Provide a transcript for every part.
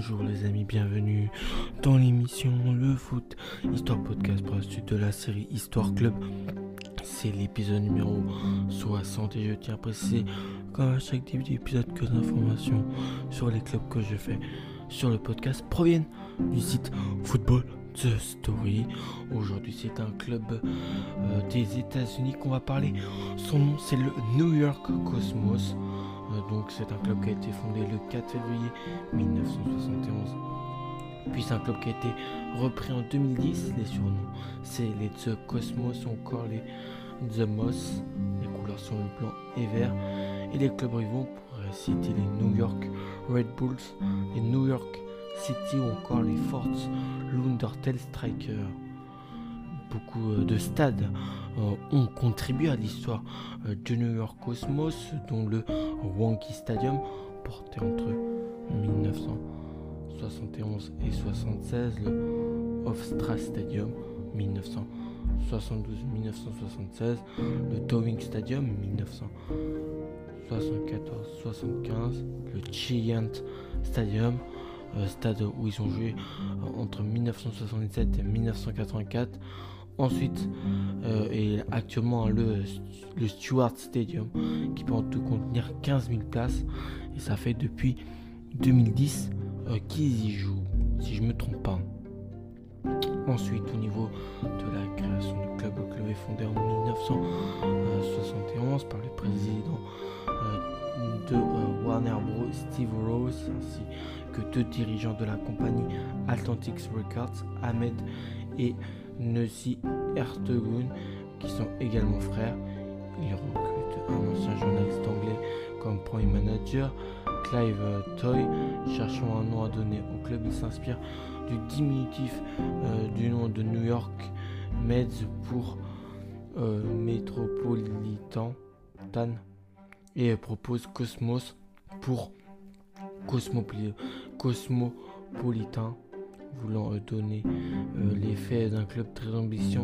Bonjour les amis, bienvenue dans l'émission Le Foot, Histoire Podcast pour la suite de la série Histoire Club. C'est l'épisode numéro 60 et je tiens à préciser, comme à chaque début d'épisode, que informations sur les clubs que je fais sur le podcast proviennent du site Football The Story. Aujourd'hui, c'est un club euh, des États-Unis qu'on va parler. Son nom, c'est le New York Cosmos. Donc, c'est un club qui a été fondé le 4 février 1971. Puis c'est un club qui a été repris en 2010. Les surnoms, c'est les The Cosmos ou encore les The Moss. Les couleurs sont le blanc et vert. Et les clubs rivaux, pourrait citer les New York Red Bulls, les New York City ou encore les Forts Lundertel Strikers. Beaucoup euh, de stades euh, ont contribué à l'histoire euh, du New York Cosmos, dont le Wonky Stadium, porté entre 1971 et 1976, le Hofstra Stadium, 1972-1976, le Towing Stadium, 1974-75, le Giant Stadium, stade où ils ont joué entre 1977 et 1984. Ensuite, euh, actuellement le, le Stewart Stadium qui peut en tout contenir 15 000 places. Et ça fait depuis 2010 euh, qu'ils y jouent, si je me trompe pas. Ensuite, au niveau de la création du club, le club est fondé en 1971 par le président euh, de Warner Bros. Steve Rose ainsi que deux dirigeants de la compagnie Atlantic Records, Ahmed et Nessi Ertegun, qui sont également frères. Il recrute un ancien journaliste anglais comme premier manager, Clive Toy. Cherchant un nom à donner au club, il s'inspire du diminutif euh, du nom de New York Meds pour euh, et propose Cosmos pour Cosmopolitan voulant euh, donner euh, l'effet d'un club très ambitieux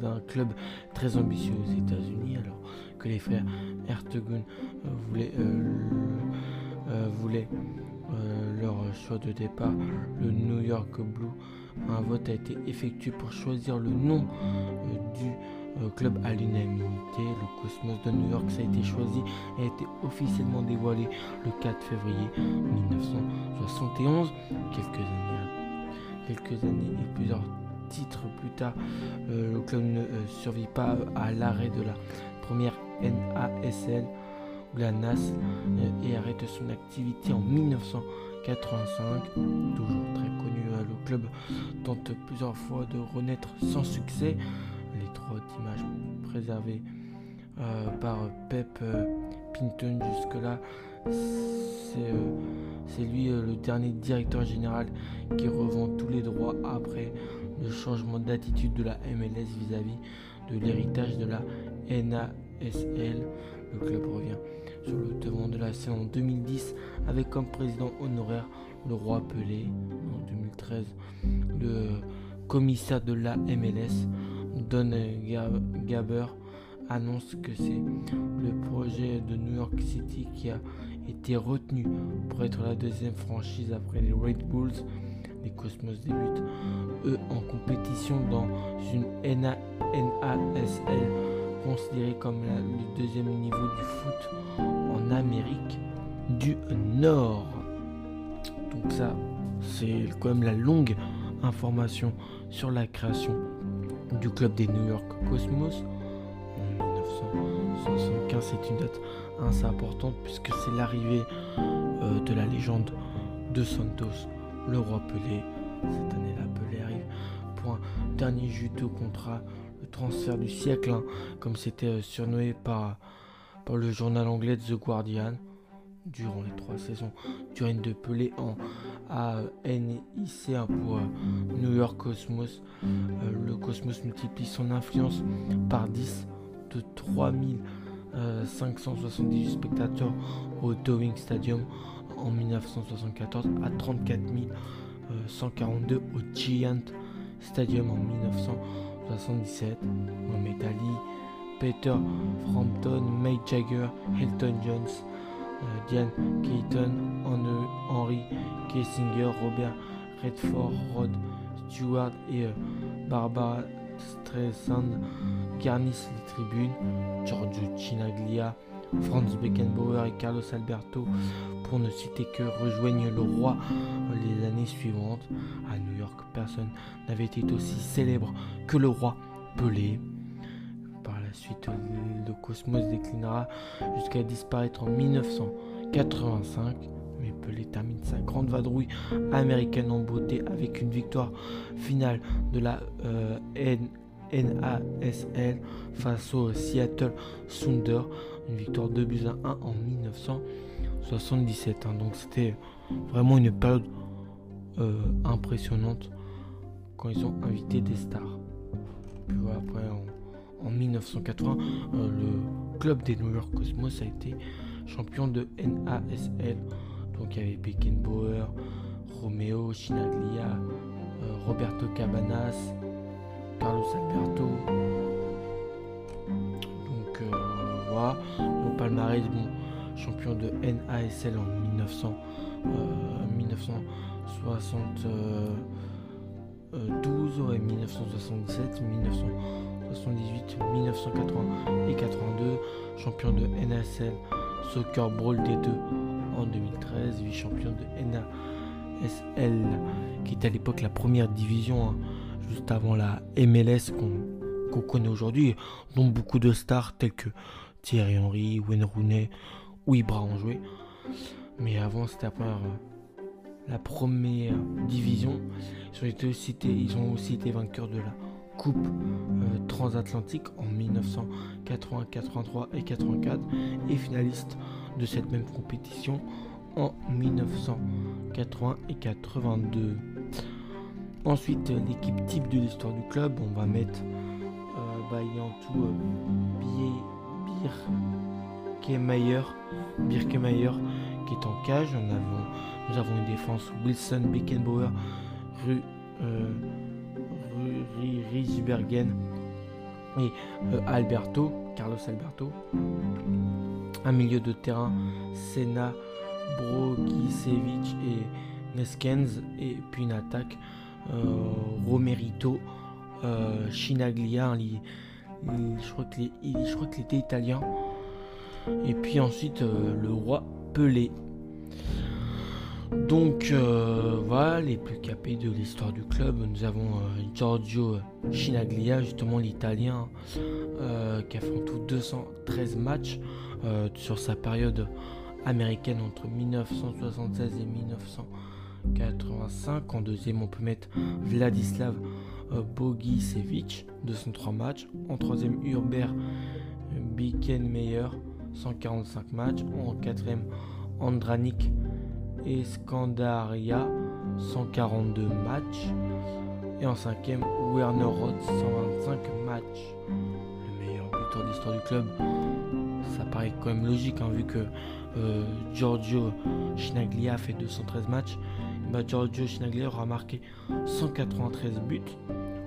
d'un club très ambitieux aux États-Unis alors que les frères Ertegun euh, voulaient, voulaient leur choix de départ le New York Blue un vote a été effectué pour choisir le nom du club à l'unanimité. Le Cosmos de New York ça a été choisi et a été officiellement dévoilé le 4 février 1971, quelques années quelques années et plusieurs titres plus tard, euh, le club ne euh, survit pas à l'arrêt de la première NASL ou la NAS euh, et arrête son activité en 1985. Toujours très connu, le club tente plusieurs fois de renaître sans succès. Les trois images préservées par Pep Pinton jusque-là, c'est c'est lui euh, le dernier directeur général qui revend tous les droits après le changement d'attitude de la MLS vis-à-vis de l'héritage de la NASL. Le club revient sur le devant de la scène en 2010 avec comme président honoraire le roi Pelé. En 2013, le commissaire de la MLS, Don Gaber, annonce que c'est le projet de New York City qui a été retenu pour être la deuxième franchise après les Red Bulls. Les Cosmos débutent eux en compétition dans une NASL considérée comme le deuxième niveau du foot en Amérique du Nord. Donc ça, c'est quand même la longue information sur la création du club des New York Cosmos en 1975. C'est une date assez importante puisque c'est l'arrivée euh, de la légende de Santos, le roi Pelé. Cette année-là, Pelé arrive pour un dernier juteux contrat, le transfert du siècle, hein, comme c'était euh, surnommé par, par le journal anglais The Guardian. Durant les trois saisons du règne de Pelé en ANIC hein, pour euh, New York Cosmos, le Cosmos multiplie son influence par 10 de 3000 578 euh, spectateurs au Towing Stadium en 1974 à 34 142 au Giant Stadium en 1977. Mohamed Peter Frampton, May Jagger, Elton Jones Diane Keaton, Henry Kessinger, Robert Redford, Rod Stewart et Barbara Streisand garnissent les tribunes. Giorgio Chinaglia, Franz Beckenbauer et Carlos Alberto, pour ne citer que, rejoignent le roi les années suivantes. À New York, personne n'avait été aussi célèbre que le roi Pelé. Par la suite, le cosmos déclinera jusqu'à disparaître en 1985. Pelé termine sa grande vadrouille américaine en beauté avec une victoire finale de la euh, NASL face au Seattle Sounder. Une victoire 2 buts à 1 en 1977. Hein. Donc c'était vraiment une période euh, impressionnante quand ils ont invité des stars. Puis après en, 1980, euh, le club des New York Cosmos a été champion de NASL. Donc il y avait Beckenbauer, Romeo, Chinaglia, euh, Roberto Cabanas, Carlos Alberto. Donc euh, voilà, le palmarès, bon, champion de NASL en 1900, 1972 et 1977, 1978, 1980 et 82, champion de NASL Soccer Brawl D2 en 2013, vice-champion de NASL, qui était à l'époque la première division hein, juste avant la MLS qu'on connaît aujourd'hui, dont beaucoup de stars tels que Thierry Henry, Wayne Rooney ou Ibra ont joué. Mais avant, c'était la première division. Ils ont, été, ils ont aussi été vainqueurs de la Coupe euh, transatlantique en 1980, 83 et 84 et finalistes de cette même compétition en 1980 et 82. Ensuite, euh, l'équipe type de l'histoire du club, on va mettre euh, bah, tout euh, Birkemeyer, Birkemeyer qui est en cage. nous avons une défense Wilson, Beckenbauer, Ru, euh, Riesbergen et euh, Alberto, Carlos Alberto. Un milieu de terrain, Sena, Brogisevic et Neskens. Et puis une attaque euh, Romerito, euh, Chinaglia, je crois qu'il était italien. Et puis ensuite le roi Pelé. Donc voilà les plus capés de l'histoire du club. Nous avons Giorgio Chinaglia, justement l'italien, qui a fait en tout 213 matchs sur sa période américaine entre 1976 et 1900. 85. En deuxième, on peut mettre Vladislav euh, Bogisevic, 203 matchs. En troisième, Hubert Bikenmeyer, 145 matchs. En quatrième, Andranik Escandaria, 142 matchs. Et en cinquième, Werner Roth, 125 matchs. Le meilleur buteur de l'histoire du club. Ça paraît quand même logique, hein, vu que euh, Giorgio Chinaglia fait 213 matchs Giorgio Schnagler aura marqué 193 buts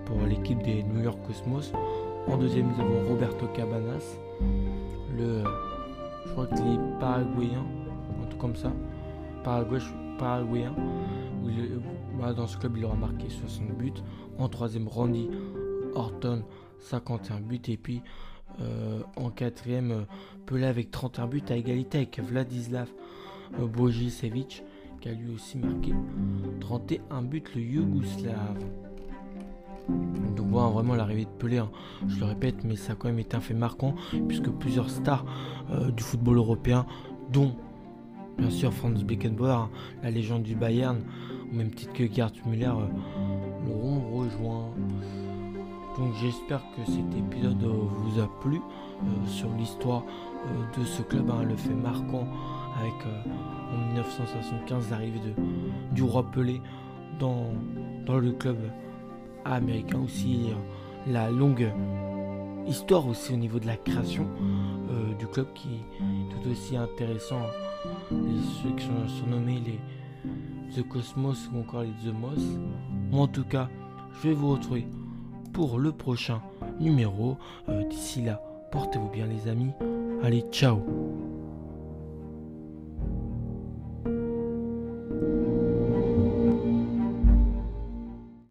pour l'équipe des New York Cosmos. En deuxième, nous avons Roberto Cabanas, le, je crois que les Paraguayens, un truc comme ça, Paraguay, Paraguayen. Bah, dans ce club, il aura marqué 60 buts. En troisième, Randy Horton, 51 buts. Et puis euh, en quatrième, Pelé avec 31 buts à égalité avec Vladislav Bojicevic a lui aussi marqué 31 buts le Yougoslave. Donc voilà vraiment l'arrivée de Pelé, hein. je le répète, mais ça a quand même été un fait marquant, puisque plusieurs stars euh, du football européen, dont bien sûr Franz Beckenbauer, la légende du Bayern, au même titre que Gerd Müller, euh, l'auront rejoint. Donc j'espère que cet épisode euh, vous a plu sur l'histoire de ce club, hein, le fait marquant avec en 1975 l'arrivée du roi Pelé dans, dans le club américain aussi euh, la longue histoire aussi au niveau de la création euh, du club qui est tout aussi intéressant ceux qui sont surnommés les The Cosmos ou encore les The Moss. En tout cas je vais vous retrouver pour le prochain numéro. Euh, d'ici là portez-vous bien les amis. Allez ciao